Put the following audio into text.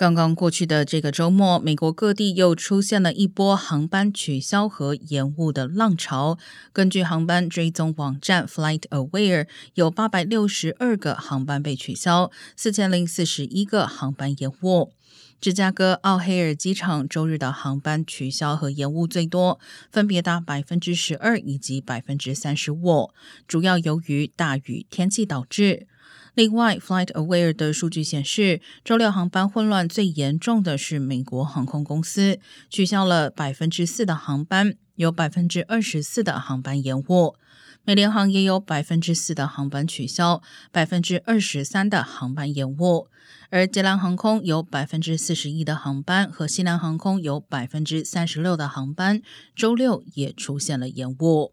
刚刚过去的这个周末，美国各地又出现了一波航班取消和延误的浪潮。根据航班追踪网站 FlightAware，有八百六十二个航班被取消，四千零四十一个航班延误。芝加哥奥黑尔机场周日的航班取消和延误最多，分别达百分之十二以及百分之三十五，主要由于大雨天气导致。另外，FlightAware 的数据显示，周六航班混乱最严重的是美国航空公司，取消了百分之四的航班，有百分之二十四的航班延误。美联航也有百分之四的航班取消，百分之二十三的航班延误。而捷兰航空有百分之四十一的航班，和西南航空有百分之三十六的航班，周六也出现了延误。